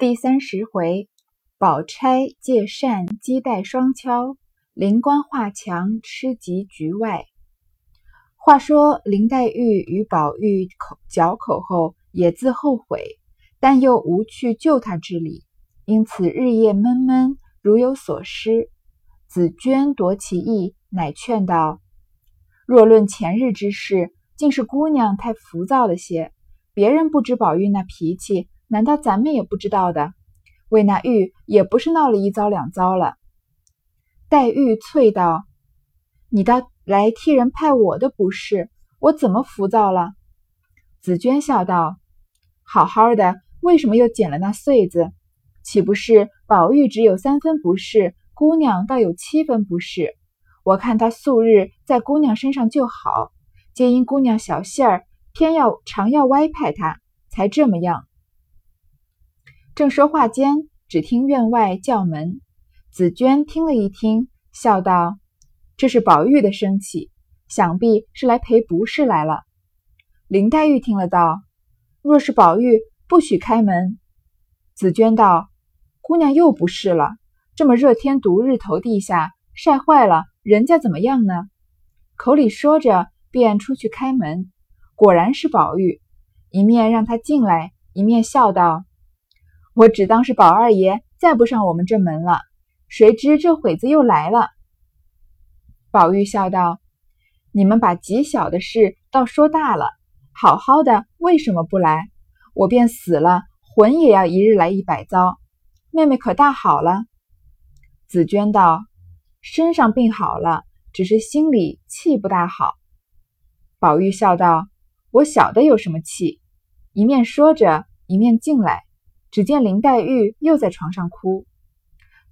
第三十回，宝钗借扇击带双敲，灵官画墙吃及局外。话说林黛玉与宝玉口交口后，也自后悔，但又无去救他之理，因此日夜闷闷，如有所失。紫鹃夺其意，乃劝道：“若论前日之事，竟是姑娘太浮躁了些。别人不知宝玉那脾气。”难道咱们也不知道的？为那玉也不是闹了一遭两遭了。黛玉啐道：“你倒来替人派我的不是，我怎么浮躁了？”紫鹃笑道：“好好的，为什么又捡了那穗子？岂不是宝玉只有三分不是，姑娘倒有七分不是？我看他素日在姑娘身上就好，皆因姑娘小性儿，偏要常要歪派他，才这么样。”正说话间，只听院外叫门。紫鹃听了一听，笑道：“这是宝玉的生气，想必是来赔不是来了。”林黛玉听了道：“若是宝玉，不许开门。”紫鹃道：“姑娘又不是了，这么热天毒日头地下晒坏了，人家怎么样呢？”口里说着，便出去开门。果然是宝玉，一面让他进来，一面笑道。我只当是宝二爷再不上我们这门了，谁知这会子又来了。宝玉笑道：“你们把极小的事倒说大了，好好的为什么不来？我便死了，魂也要一日来一百遭。妹妹可大好了？”紫娟道：“身上病好了，只是心里气不大好。”宝玉笑道：“我晓得有什么气。”一面说着，一面进来。只见林黛玉又在床上哭，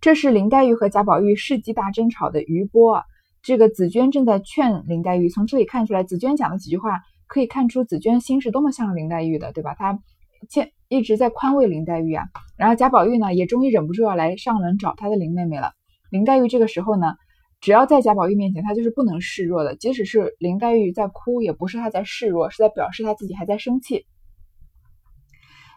这是林黛玉和贾宝玉世纪大争吵的余波。这个紫娟正在劝林黛玉，从这里看出来，紫娟讲的几句话可以看出紫娟心是多么向着林黛玉的，对吧？她见一直在宽慰林黛玉啊。然后贾宝玉呢，也终于忍不住要来上门找他的林妹妹了。林黛玉这个时候呢，只要在贾宝玉面前，她就是不能示弱的，即使是林黛玉在哭，也不是她在示弱，是在表示她自己还在生气。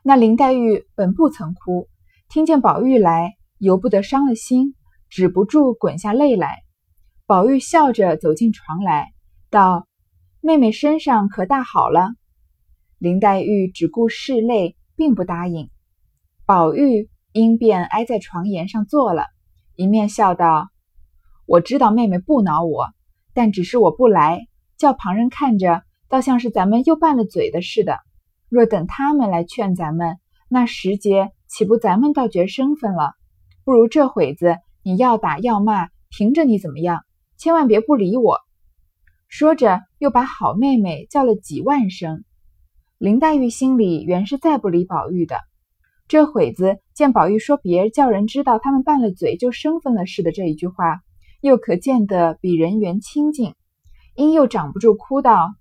那林黛玉本不曾哭，听见宝玉来，由不得伤了心，止不住滚下泪来。宝玉笑着走进床来，道：“妹妹身上可大好了？”林黛玉只顾拭泪，并不答应。宝玉因便挨在床沿上坐了，一面笑道：“我知道妹妹不恼我，但只是我不来，叫旁人看着，倒像是咱们又拌了嘴的似的。”若等他们来劝咱们，那时节岂不咱们倒觉生分了？不如这会子你要打要骂，凭着你怎么样，千万别不理我。说着，又把好妹妹叫了几万声。林黛玉心里原是再不理宝玉的，这会子见宝玉说别叫人知道他们拌了嘴就生分了似的这一句话，又可见得比人缘亲近，因又长不住哭道：“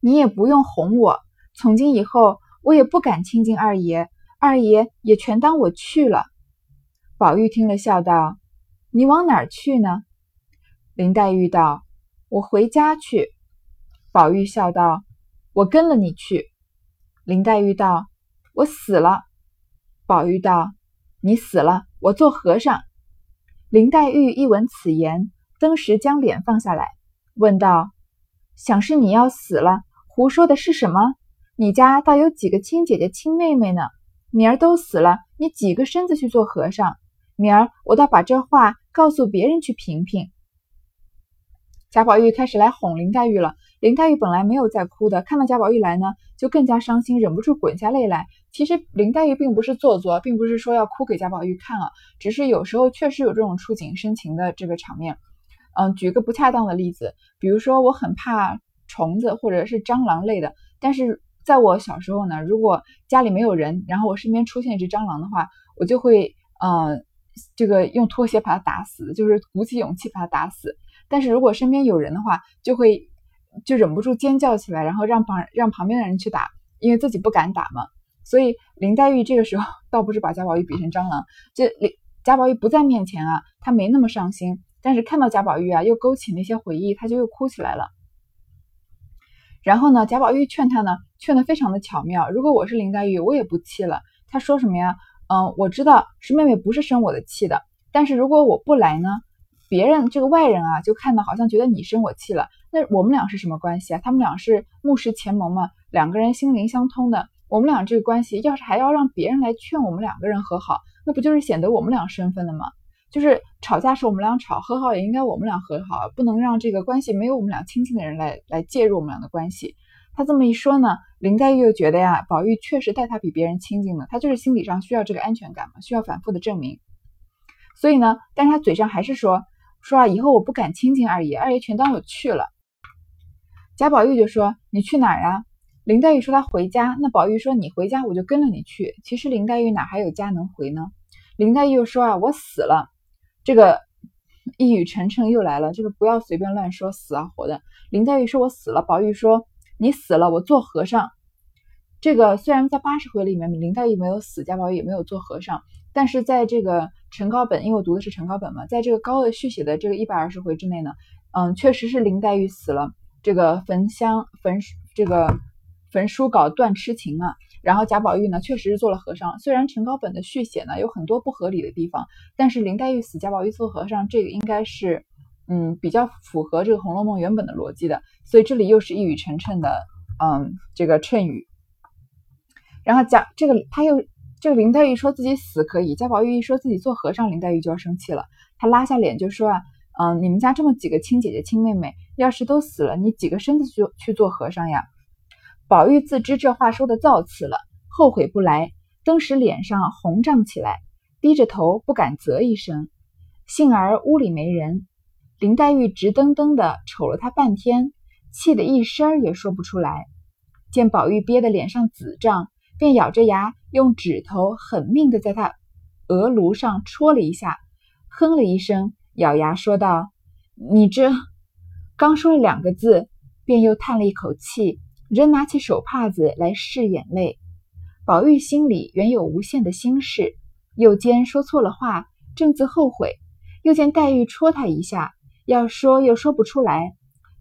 你也不用哄我。”从今以后，我也不敢亲近二爷，二爷也全当我去了。宝玉听了，笑道：“你往哪儿去呢？”林黛玉道：“我回家去。”宝玉笑道：“我跟了你去。”林黛玉道：“我死了。”宝玉道：“你死了，我做和尚。”林黛玉一闻此言，登时将脸放下来，问道：“想是你要死了？胡说的是什么？”你家倒有几个亲姐姐、亲妹妹呢？明儿都死了，你几个身子去做和尚？明儿我倒把这话告诉别人去评评。贾宝玉开始来哄林黛玉了。林黛玉本来没有在哭的，看到贾宝玉来呢，就更加伤心，忍不住滚下泪来。其实林黛玉并不是做作，并不是说要哭给贾宝玉看啊，只是有时候确实有这种触景生情的这个场面。嗯，举个不恰当的例子，比如说我很怕虫子或者是蟑螂类的，但是。在我小时候呢，如果家里没有人，然后我身边出现一只蟑螂的话，我就会，呃，这个用拖鞋把它打死，就是鼓起勇气把它打死。但是如果身边有人的话，就会就忍不住尖叫起来，然后让旁让旁边的人去打，因为自己不敢打嘛。所以林黛玉这个时候倒不是把贾宝玉比成蟑螂，这林贾宝玉不在面前啊，她没那么伤心，但是看到贾宝玉啊，又勾起那些回忆，她就又哭起来了。然后呢，贾宝玉劝他呢，劝得非常的巧妙。如果我是林黛玉，我也不气了。他说什么呀？嗯，我知道是妹妹不是生我的气的，但是如果我不来呢，别人这个外人啊就看到好像觉得你生我气了，那我们俩是什么关系啊？他们俩是目视前盟嘛，两个人心灵相通的，我们俩这个关系要是还要让别人来劝我们两个人和好，那不就是显得我们俩身份了吗？就是吵架是我们俩吵，和好也应该我们俩和好，不能让这个关系没有我们俩亲近的人来来介入我们俩的关系。他这么一说呢，林黛玉又觉得呀，宝玉确实待他比别人亲近了，他就是心理上需要这个安全感嘛，需要反复的证明。所以呢，但是他嘴上还是说说啊，以后我不敢亲近二爷，二爷全当我去了。贾宝玉就说你去哪儿呀？林黛玉说她回家，那宝玉说你回家我就跟了你去。其实林黛玉哪还有家能回呢？林黛玉又说啊，我死了。这个一语成谶又来了，这个不要随便乱说死啊活的。林黛玉说：“我死了。”宝玉说：“你死了，我做和尚。”这个虽然在八十回里面林黛玉没有死，贾宝玉也没有做和尚，但是在这个陈高本，因为我读的是陈高本嘛，在这个高鹗续写的这个一百二十回之内呢，嗯，确实是林黛玉死了，这个焚香焚这个焚书稿断痴情嘛。然后贾宝玉呢，确实是做了和尚。虽然陈高本的续写呢有很多不合理的地方，但是林黛玉死，贾宝玉做和尚，这个应该是，嗯，比较符合这个《红楼梦》原本的逻辑的。所以这里又是一语成谶的，嗯，这个谶语。然后贾这个他又这个林黛玉说自己死可以，贾宝玉一说自己做和尚，林黛玉就要生气了。她拉下脸就说啊，嗯，你们家这么几个亲姐姐、亲妹妹，要是都死了，你几个身子去去做和尚呀？宝玉自知这话说的造次了，后悔不来，登时脸上红胀起来，低着头不敢啧一声。幸而屋里没人，林黛玉直瞪瞪的瞅了他半天，气得一声儿也说不出来。见宝玉憋得脸上紫胀，便咬着牙用指头狠命的在他额颅上戳了一下，哼了一声，咬牙说道：“你这……”刚说了两个字，便又叹了一口气。仍拿起手帕子来拭眼泪，宝玉心里原有无限的心事，又兼说错了话，正自后悔，又见黛玉戳他一下，要说又说不出来，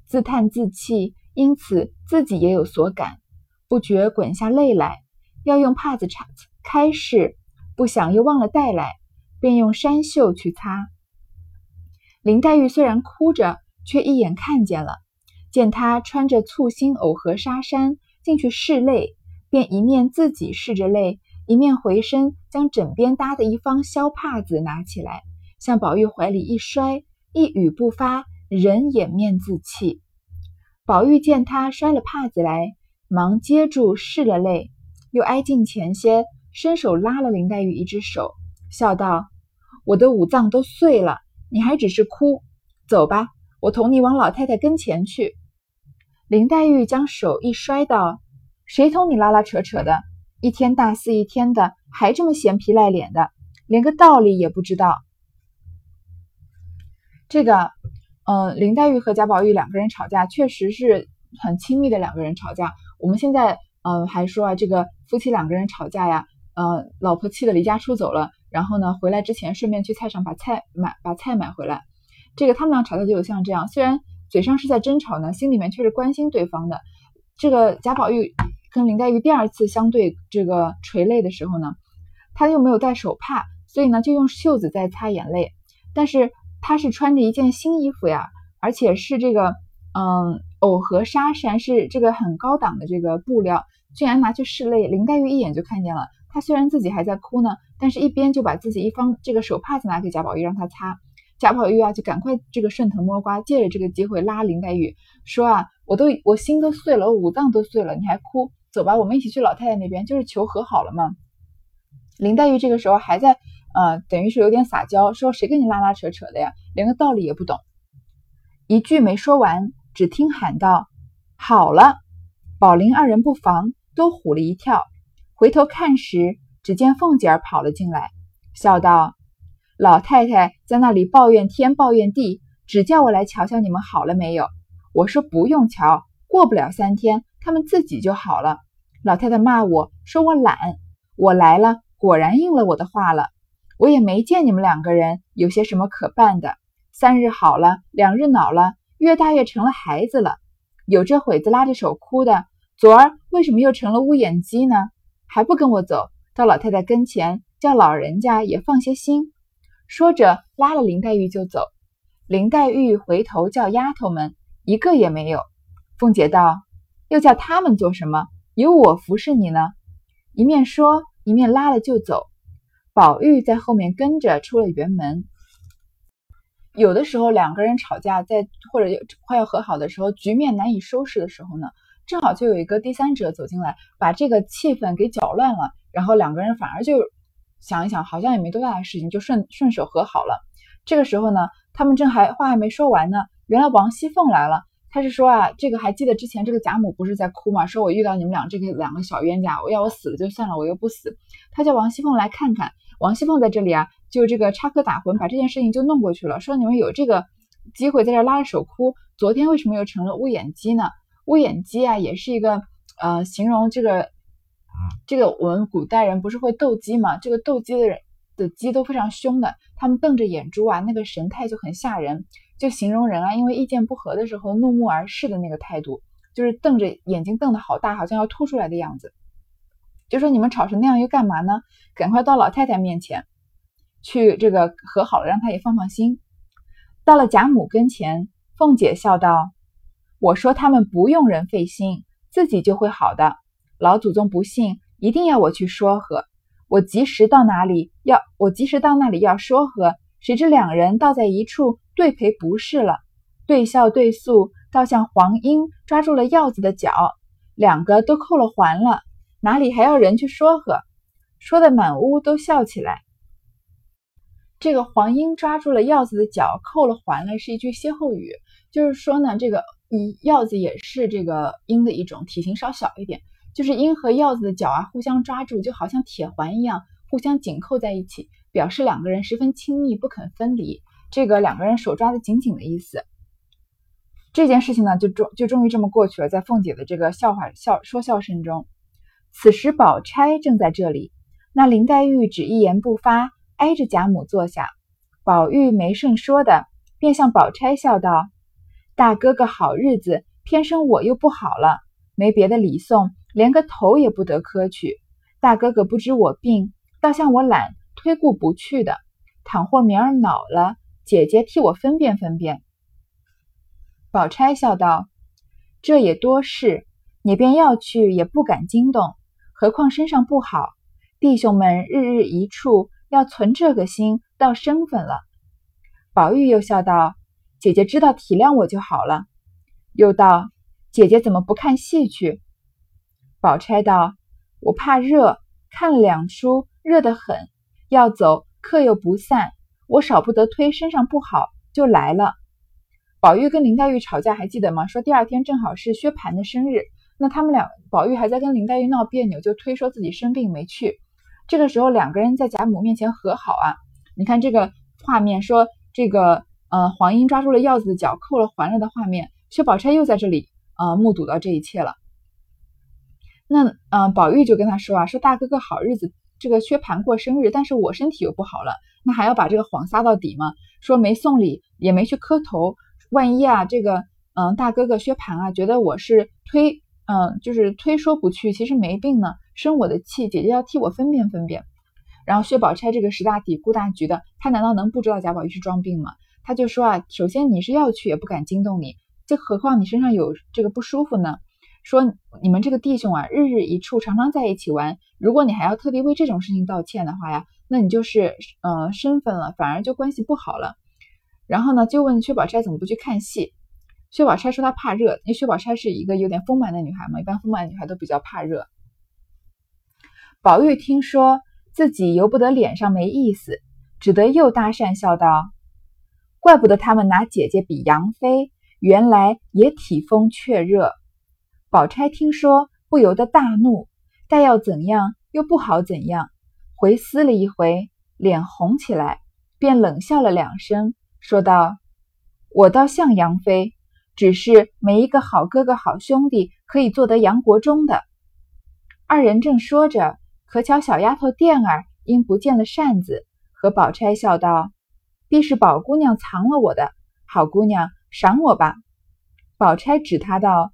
自叹自气，因此自己也有所感，不觉滚下泪来，要用帕子擦开拭，不想又忘了带来，便用衫袖去擦。林黛玉虽然哭着，却一眼看见了。见他穿着簇新藕荷纱衫进去拭泪，便一面自己拭着泪，一面回身将枕边搭的一方消帕子拿起来，向宝玉怀里一摔，一语不发，人掩面自泣。宝玉见他摔了帕子来，忙接住拭了泪，又挨近前些，伸手拉了林黛玉一只手，笑道：“我的五脏都碎了，你还只是哭？走吧，我同你往老太太跟前去。”林黛玉将手一摔，道：“谁同你拉拉扯扯的？一天大肆一天的，还这么闲皮赖脸的，连个道理也不知道。”这个，嗯，林黛玉和贾宝玉两个人吵架，确实是很亲密的两个人吵架。我们现在，嗯，还说啊，这个夫妻两个人吵架呀，呃，老婆气得离家出走了，然后呢，回来之前顺便去菜场把菜买，把菜买回来。这个他们俩吵架就有像这样，虽然。嘴上是在争吵呢，心里面却是关心对方的。这个贾宝玉跟林黛玉第二次相对这个垂泪的时候呢，他又没有带手帕，所以呢就用袖子在擦眼泪。但是他是穿着一件新衣服呀，而且是这个嗯藕荷纱衫，是这个很高档的这个布料，居然拿去拭泪。林黛玉一眼就看见了，她虽然自己还在哭呢，但是一边就把自己一方这个手帕子拿给贾宝玉让他擦。贾宝玉啊，就赶快这个顺藤摸瓜，借着这个机会拉林黛玉说啊，我都我心都碎了，我五脏都碎了，你还哭？走吧，我们一起去老太太那边，就是求和好了嘛。林黛玉这个时候还在呃，等于是有点撒娇，说谁跟你拉拉扯扯的呀，连个道理也不懂。一句没说完，只听喊道：“好了！”宝林二人不防，都唬了一跳，回头看时，只见凤姐儿跑了进来，笑道。老太太在那里抱怨天抱怨地，只叫我来瞧瞧你们好了没有。我说不用瞧，过不了三天，他们自己就好了。老太太骂我说我懒，我来了，果然应了我的话了。我也没见你们两个人有些什么可办的。三日好了，两日恼了，越大越成了孩子了。有这会子拉着手哭的，昨儿为什么又成了乌眼鸡呢？还不跟我走？到老太太跟前，叫老人家也放些心。说着，拉了林黛玉就走。林黛玉回头叫丫头们，一个也没有。凤姐道：“又叫他们做什么？有我服侍你呢。”一面说，一面拉了就走。宝玉在后面跟着出了园门。有的时候两个人吵架，在或者快要和好的时候，局面难以收拾的时候呢，正好就有一个第三者走进来，把这个气氛给搅乱了，然后两个人反而就想一想，好像也没多大的事情，就顺顺手和好了。这个时候呢，他们正还话还没说完呢，原来王熙凤来了。他是说啊，这个还记得之前这个贾母不是在哭吗？说我遇到你们俩这个两个小冤家，我要我死了就算了，我又不死。他叫王熙凤来看看，王熙凤在这里啊，就这个插科打诨，把这件事情就弄过去了。说你们有这个机会在这拉着手哭，昨天为什么又成了乌眼鸡呢？乌眼鸡啊，也是一个呃形容这个这个我们古代人不是会斗鸡吗？这个斗鸡的人的鸡都非常凶的，他们瞪着眼珠啊，那个神态就很吓人。就形容人啊，因为意见不合的时候怒目而视的那个态度，就是瞪着眼睛瞪得好大，好像要凸出来的样子。就说你们吵成那样又干嘛呢？赶快到老太太面前去，这个和好了，让她也放放心。到了贾母跟前，凤姐笑道：“我说他们不用人费心，自己就会好的。老祖宗不信，一定要我去说和。我及时到哪里要，我及时到那里要说和，谁知两人倒在一处。”对赔不是了，对笑对诉，倒像黄莺抓住了鹞子的脚，两个都扣了环了，哪里还要人去说和？说的满屋都笑起来。这个黄莺抓住了鹞子的脚，扣了环了，是一句歇后语，就是说呢，这个嗯鹞子也是这个鹰的一种，体型稍小一点，就是鹰和鹞子的脚啊，互相抓住，就好像铁环一样，互相紧扣在一起，表示两个人十分亲密，不肯分离。这个两个人手抓得紧紧的意思，这件事情呢，就终就终于这么过去了。在凤姐的这个笑话笑说笑声中，此时宝钗正在这里，那林黛玉只一言不发，挨着贾母坐下。宝玉没甚说的，便向宝钗笑道：“大哥哥好日子，偏生我又不好了，没别的礼送，连个头也不得磕去。大哥哥不知我病，倒像我懒，推顾不去的。倘或明儿恼了。”姐姐替我分辨分辨。宝钗笑道：“这也多事，你便要去也不敢惊动，何况身上不好。弟兄们日日一处，要存这个心，倒生分了。”宝玉又笑道：“姐姐知道体谅我就好了。”又道：“姐姐怎么不看戏去？”宝钗道：“我怕热，看了两出，热得很，要走，客又不散。”我少不得推身上不好就来了。宝玉跟林黛玉吵架还记得吗？说第二天正好是薛蟠的生日，那他们俩宝玉还在跟林黛玉闹别扭，就推说自己生病没去。这个时候两个人在贾母面前和好啊。你看这个画面，说这个呃黄莺抓住了鹞子的脚，扣了环了的画面，薛宝钗又在这里呃目睹到这一切了。那呃宝玉就跟他说啊，说大哥哥好日子。这个薛蟠过生日，但是我身体又不好了，那还要把这个谎撒到底吗？说没送礼，也没去磕头，万一啊，这个嗯大哥哥薛蟠啊，觉得我是推嗯就是推说不去，其实没病呢，生我的气，姐姐要替我分辨分辨。然后薛宝钗这个识大体、顾大局的，她难道能不知道贾宝玉是装病吗？她就说啊，首先你是要去，也不敢惊动你，这何况你身上有这个不舒服呢？说你们这个弟兄啊，日日一处，常常在一起玩。如果你还要特地为这种事情道歉的话呀，那你就是呃身份了，反而就关系不好了。然后呢，就问薛宝钗怎么不去看戏。薛宝钗说她怕热，因为薛宝钗是一个有点丰满的女孩嘛，一般丰满的女孩都比较怕热。宝玉听说自己由不得脸上没意思，只得又搭讪笑道：“怪不得他们拿姐姐比杨妃，原来也体风却热。”宝钗听说，不由得大怒，待要怎样又不好怎样，回思了一回，脸红起来，便冷笑了两声，说道：“我倒像杨妃，只是没一个好哥哥、好兄弟可以做得杨国忠的。”二人正说着，可巧小丫头垫儿因不见了扇子，和宝钗笑道：“必是宝姑娘藏了我的，好姑娘赏我吧。”宝钗指她道。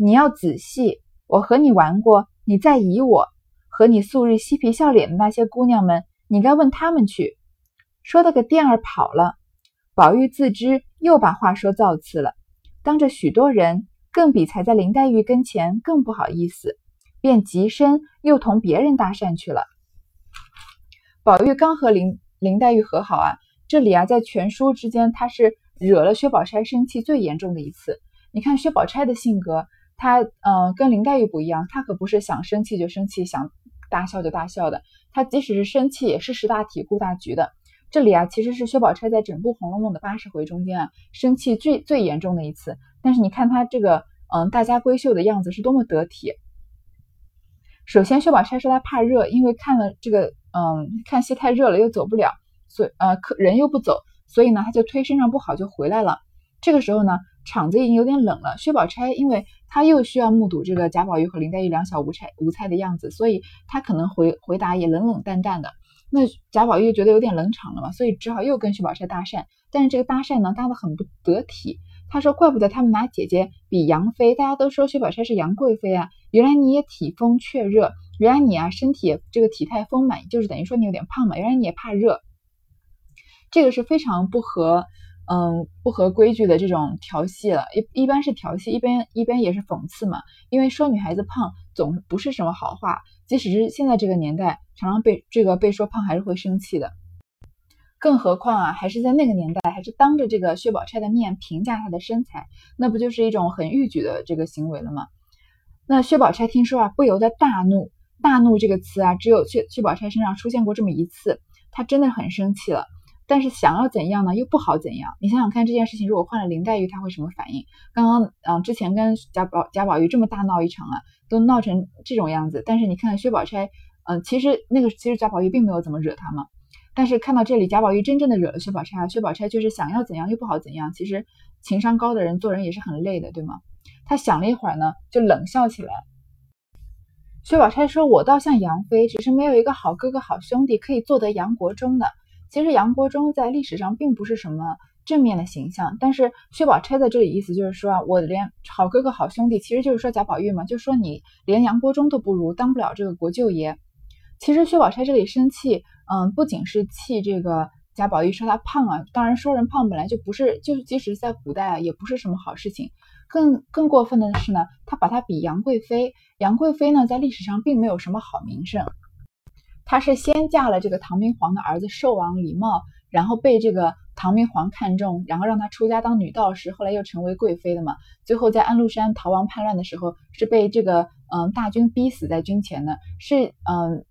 你要仔细，我和你玩过，你再疑我，和你素日嬉皮笑脸的那些姑娘们，你该问他们去。说的个店儿跑了，宝玉自知又把话说造次了，当着许多人，更比才在林黛玉跟前更不好意思，便急身又同别人搭讪去了。宝玉刚和林林黛玉和好啊，这里啊，在全书之间，他是惹了薛宝钗生气最严重的一次。你看薛宝钗的性格，她嗯，跟林黛玉不一样，她可不是想生气就生气，想大笑就大笑的，她即使是生气，也是识大体、顾大局的。这里啊，其实是薛宝钗在整部《红楼梦》的八十回中间啊，生气最最严重的一次。但是你看她这个嗯，大家闺秀的样子是多么得体。首先，薛宝钗说她怕热，因为看了这个嗯，看戏太热了，又走不了，所以呃，客人又不走，所以呢，她就推身上不好就回来了。这个时候呢，场子已经有点冷了。薛宝钗因为她又需要目睹这个贾宝玉和林黛玉两小无猜无猜的样子，所以她可能回回答也冷冷淡淡的。那贾宝玉觉得有点冷场了嘛，所以只好又跟薛宝钗搭讪。但是这个搭讪呢，搭的很不得体。他说：“怪不得他们拿姐姐比杨妃，大家都说薛宝钗是杨贵妃啊。原来你也体风却热，原来你啊身体这个体态丰满，就是等于说你有点胖嘛。原来你也怕热，这个是非常不合嗯不合规矩的这种调戏了。一一般是调戏，一边一边也是讽刺嘛。因为说女孩子胖总不是什么好话。”即使是现在这个年代，常常被这个被说胖还是会生气的，更何况啊，还是在那个年代，还是当着这个薛宝钗的面评价她的身材，那不就是一种很逾矩的这个行为了吗？那薛宝钗听说啊，不由得大怒。大怒这个词啊，只有薛薛宝钗身上出现过这么一次，她真的很生气了。但是想要怎样呢？又不好怎样。你想想看，这件事情如果换了林黛玉，她会什么反应？刚刚嗯，之前跟贾宝贾宝玉这么大闹一场啊，都闹成这种样子。但是你看薛宝钗，嗯，其实那个其实贾宝玉并没有怎么惹她嘛。但是看到这里，贾宝玉真正的惹了薛宝钗，薛宝钗就是想要怎样又不好怎样。其实情商高的人做人也是很累的，对吗？他想了一会儿呢，就冷笑起来。薛宝钗说：“我倒像杨妃，只是没有一个好哥哥、好兄弟可以做得杨国忠的。”其实杨国忠在历史上并不是什么正面的形象，但是薛宝钗在这里意思就是说啊，我连好哥哥好兄弟，其实就是说贾宝玉嘛，就说你连杨国忠都不如，当不了这个国舅爷。其实薛宝钗这里生气，嗯，不仅是气这个贾宝玉说他胖啊，当然说人胖本来就不是，就是即使在古代啊，也不是什么好事情。更更过分的是呢，他把他比杨贵妃，杨贵妃呢在历史上并没有什么好名声。她是先嫁了这个唐明皇的儿子寿王李瑁，然后被这个唐明皇看中，然后让她出家当女道士，后来又成为贵妃的嘛。最后在安禄山逃亡叛乱的时候，是被这个嗯大军逼死在军前的，是嗯，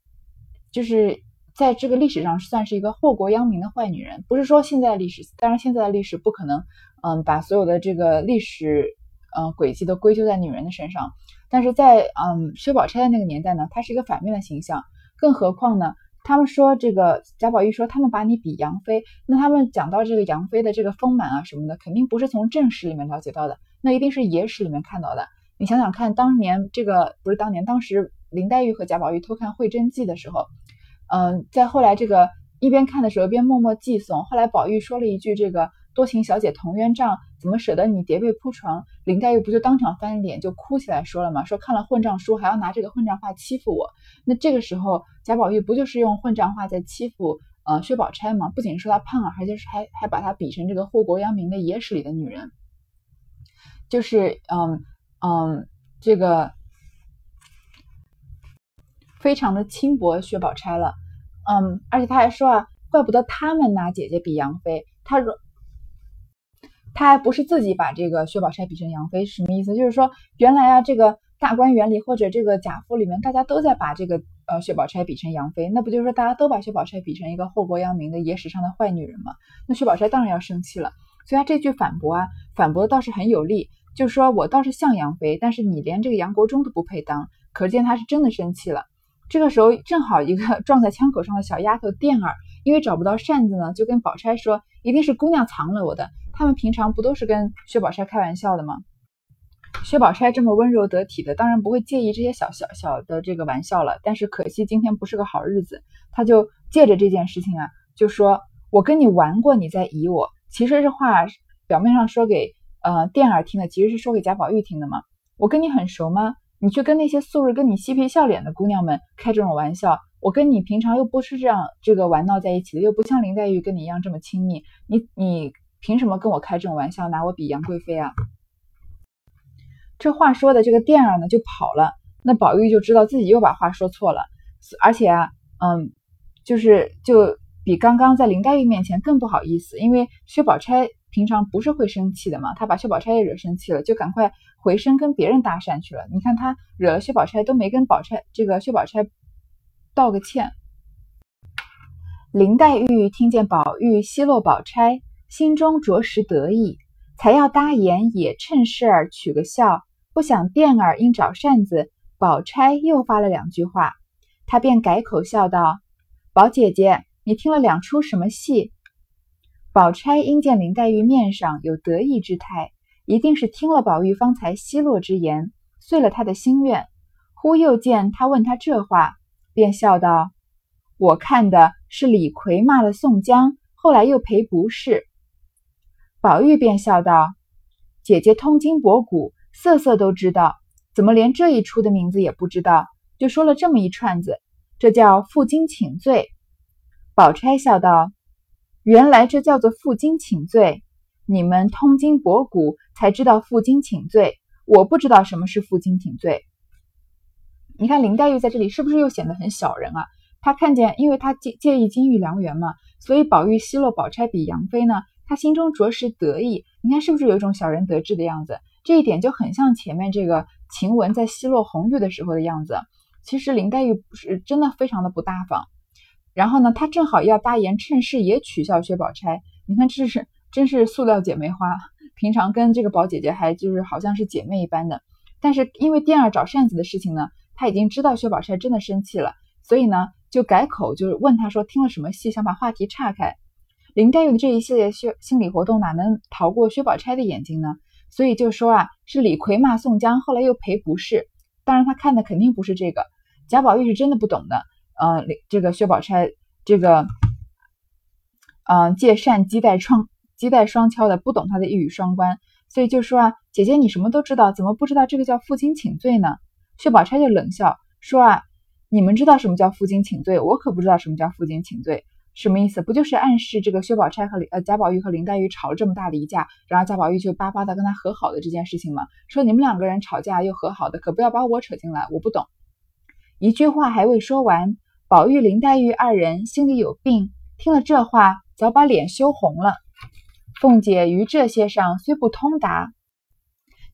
就是在这个历史上算是一个祸国殃民的坏女人。不是说现在历史，当然现在的历史不可能嗯把所有的这个历史呃轨迹都归咎在女人的身上，但是在嗯薛宝钗的那个年代呢，她是一个反面的形象。更何况呢？他们说这个贾宝玉说他们把你比杨妃，那他们讲到这个杨妃的这个丰满啊什么的，肯定不是从正史里面了解到的，那一定是野史里面看到的。你想想看，当年这个不是当年，当时林黛玉和贾宝玉偷看《会真记》的时候，嗯，在后来这个一边看的时候，一边默默寄诵。后来宝玉说了一句这个。多情小姐同冤账，怎么舍得你叠被铺床？林黛玉不就当场翻脸就哭起来说了吗？说看了混账书还要拿这个混账话欺负我。那这个时候贾宝玉不就是用混账话在欺负呃薛宝钗吗？不仅说她胖啊，而且是还还把她比成这个祸国殃民的野史里的女人，就是嗯嗯这个非常的轻薄薛宝钗了。嗯，而且他还说啊，怪不得他们拿姐姐比杨妃，他说。他还不是自己把这个薛宝钗比成杨妃，什么意思？就是说，原来啊，这个大观园里或者这个贾府里面，大家都在把这个呃薛宝钗比成杨妃，那不就是说大家都把薛宝钗比成一个祸国殃民的野史上的坏女人吗？那薛宝钗当然要生气了。所以他这句反驳啊，反驳倒是很有力，就是说我倒是像杨妃，但是你连这个杨国忠都不配当，可见他是真的生气了。这个时候正好一个 撞在枪口上的小丫头垫儿，因为找不到扇子呢，就跟宝钗说，一定是姑娘藏了我的。他们平常不都是跟薛宝钗开玩笑的吗？薛宝钗这么温柔得体的，当然不会介意这些小小小的这个玩笑了。但是可惜今天不是个好日子，她就借着这件事情啊，就说我跟你玩过，你在疑我。其实这话表面上说给呃店儿听的，其实是说给贾宝玉听的嘛。我跟你很熟吗？你去跟那些素日跟你嬉皮笑脸的姑娘们开这种玩笑，我跟你平常又不是这样这个玩闹在一起的，又不像林黛玉跟你一样这么亲密，你你凭什么跟我开这种玩笑，拿我比杨贵妃啊？这话说的这个店儿呢就跑了，那宝玉就知道自己又把话说错了，而且啊，嗯，就是就比刚刚在林黛玉面前更不好意思，因为薛宝钗。平常不是会生气的嘛，他把薛宝钗也惹生气了，就赶快回身跟别人搭讪去了。你看他惹了薛宝钗，都没跟宝钗这个薛宝钗道个歉。林黛玉听见宝玉奚落宝钗，心中着实得意，才要搭言也趁势儿取个笑，不想垫儿因找扇子，宝钗又发了两句话，她便改口笑道：“宝姐姐，你听了两出什么戏？”宝钗因见林黛玉面上有得意之态，一定是听了宝玉方才奚落之言，遂了他的心愿。忽又见他问他这话，便笑道：“我看的是李逵骂了宋江，后来又赔不是。”宝玉便笑道：“姐姐通今博古，色色都知道，怎么连这一出的名字也不知道？就说了这么一串子，这叫负荆请罪。”宝钗笑道。原来这叫做负荆请罪，你们通经博古才知道负荆请罪，我不知道什么是负荆请罪。你看林黛玉在这里是不是又显得很小人啊？她看见，因为她介介意金玉良缘嘛，所以宝玉奚落宝钗比杨妃呢，她心中着实得意。你看是不是有一种小人得志的样子？这一点就很像前面这个晴雯在奚落红玉的时候的样子。其实林黛玉不是真的非常的不大方。然后呢，她正好要大言趁势也取笑薛宝钗。你看，这是真是塑料姐妹花，平常跟这个宝姐姐还就是好像是姐妹一般的。但是因为第二找扇子的事情呢，他已经知道薛宝钗真的生气了，所以呢就改口，就是问他说听了什么戏，想把话题岔开。林黛玉的这一系列心心理活动哪能逃过薛宝钗的眼睛呢？所以就说啊，是李逵骂宋江，后来又赔不是。当然他看的肯定不是这个，贾宝玉是真的不懂的。呃，这个薛宝钗，这个，嗯，借扇击带双击带双敲的，不懂他的一语双关，所以就说啊，姐姐你什么都知道，怎么不知道这个叫负荆请罪呢？薛宝钗就冷笑说啊，你们知道什么叫负荆请罪，我可不知道什么叫负荆请罪，什么意思？不就是暗示这个薛宝钗和呃贾宝玉和林黛玉吵了这么大的一架，然后贾宝玉就巴巴的跟他和好的这件事情吗？说你们两个人吵架又和好的，可不要把我扯进来，我不懂。一句话还未说完。宝玉、林黛玉二人心里有病，听了这话，早把脸羞红了。凤姐于这些上虽不通达，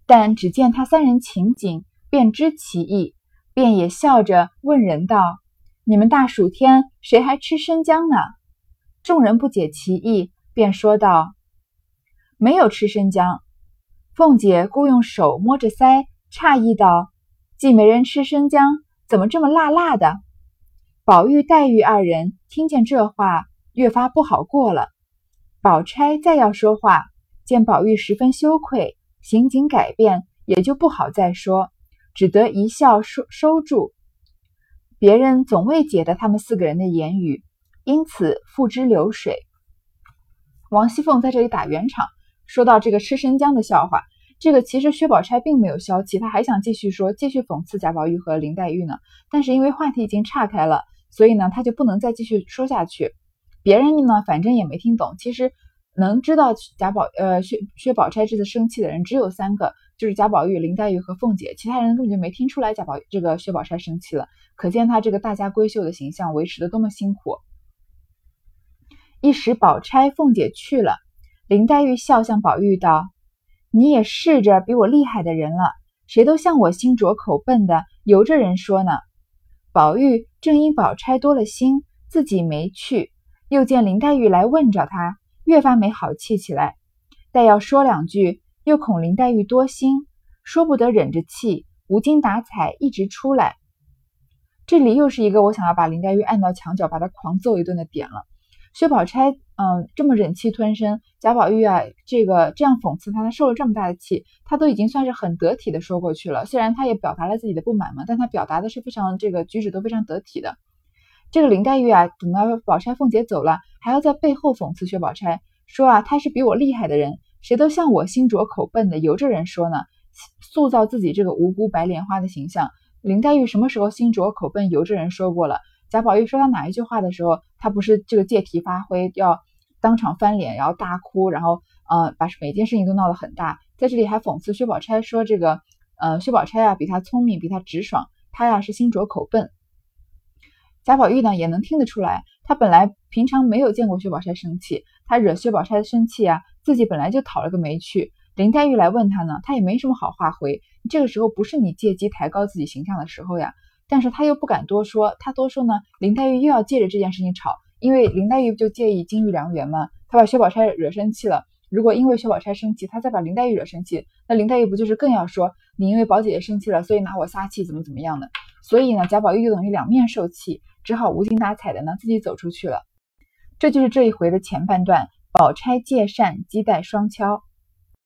但只见他三人情景，便知其意，便也笑着问人道：“你们大暑天谁还吃生姜呢？”众人不解其意，便说道：“没有吃生姜。”凤姐故用手摸着腮，诧异道：“既没人吃生姜，怎么这么辣辣的？”宝玉、黛玉二人听见这话，越发不好过了。宝钗再要说话，见宝玉十分羞愧，行景改变，也就不好再说，只得一笑收收住。别人总未解得他们四个人的言语，因此付之流水。王熙凤在这里打圆场，说到这个吃生姜的笑话。这个其实薛宝钗并没有消气，她还想继续说，继续讽刺贾宝玉和林黛玉呢。但是因为话题已经岔开了，所以呢，她就不能再继续说下去。别人呢，反正也没听懂。其实能知道贾宝呃薛薛宝钗这次生气的人只有三个，就是贾宝玉、林黛玉和凤姐，其他人根本就没听出来贾宝这个薛宝钗生气了。可见她这个大家闺秀的形象维持的多么辛苦。一时宝钗、凤姐去了，林黛玉笑向宝玉道。你也试着比我厉害的人了，谁都像我心拙口笨的，由着人说呢。宝玉正因宝钗多了心，自己没去，又见林黛玉来问着他，越发没好气起来。待要说两句，又恐林黛玉多心，说不得忍着气，无精打采一直出来。这里又是一个我想要把林黛玉按到墙角，把她狂揍一顿的点了。薛宝钗，嗯，这么忍气吞声，贾宝玉啊，这个这样讽刺她，她受了这么大的气，他都已经算是很得体的说过去了。虽然他也表达了自己的不满嘛，但他表达的是非常这个举止都非常得体的。这个林黛玉啊，等到宝钗、凤姐走了，还要在背后讽刺薛宝钗，说啊，他是比我厉害的人，谁都像我心拙口笨的，由着人说呢。塑造自己这个无辜白莲花的形象。林黛玉什么时候心拙口笨？由这人说过了。贾宝玉说他哪一句话的时候，他不是这个借题发挥，要当场翻脸，然后大哭，然后呃把每件事情都闹得很大。在这里还讽刺薛宝钗说这个呃薛宝钗啊比他聪明，比他直爽，他呀是心拙口笨。贾宝玉呢也能听得出来，他本来平常没有见过薛宝钗生气，他惹薛宝钗生气啊，自己本来就讨了个没趣。林黛玉来问他呢，他也没什么好话回。这个时候不是你借机抬高自己形象的时候呀。但是他又不敢多说，他多说呢，林黛玉又要借着这件事情吵，因为林黛玉不就介意金玉良缘吗？他把薛宝钗惹生气了，如果因为薛宝钗生气，他再把林黛玉惹生气，那林黛玉不就是更要说你因为宝姐姐生气了，所以拿我撒气，怎么怎么样的？所以呢，贾宝玉就等于两面受气，只好无精打采的呢自己走出去了。这就是这一回的前半段，宝钗借扇击带双敲。